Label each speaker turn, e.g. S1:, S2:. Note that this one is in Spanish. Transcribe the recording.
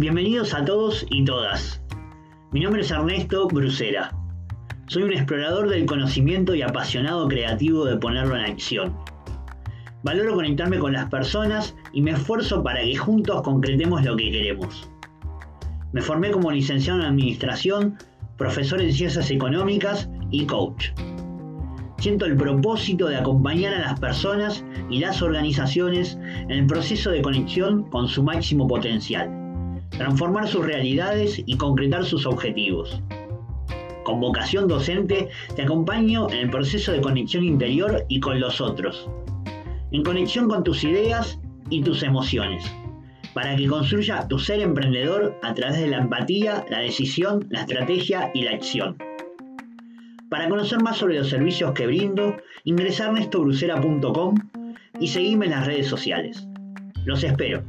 S1: Bienvenidos a todos y todas. Mi nombre es Ernesto Brusera. Soy un explorador del conocimiento y apasionado creativo de ponerlo en acción. Valoro conectarme con las personas y me esfuerzo para que juntos concretemos lo que queremos. Me formé como licenciado en Administración, profesor en Ciencias Económicas y coach. Siento el propósito de acompañar a las personas y las organizaciones en el proceso de conexión con su máximo potencial transformar sus realidades y concretar sus objetivos. Con vocación docente, te acompaño en el proceso de conexión interior y con los otros, en conexión con tus ideas y tus emociones, para que construya tu ser emprendedor a través de la empatía, la decisión, la estrategia y la acción. Para conocer más sobre los servicios que brindo, ingresa a ernestobrucera.com y seguime en las redes sociales. Los espero.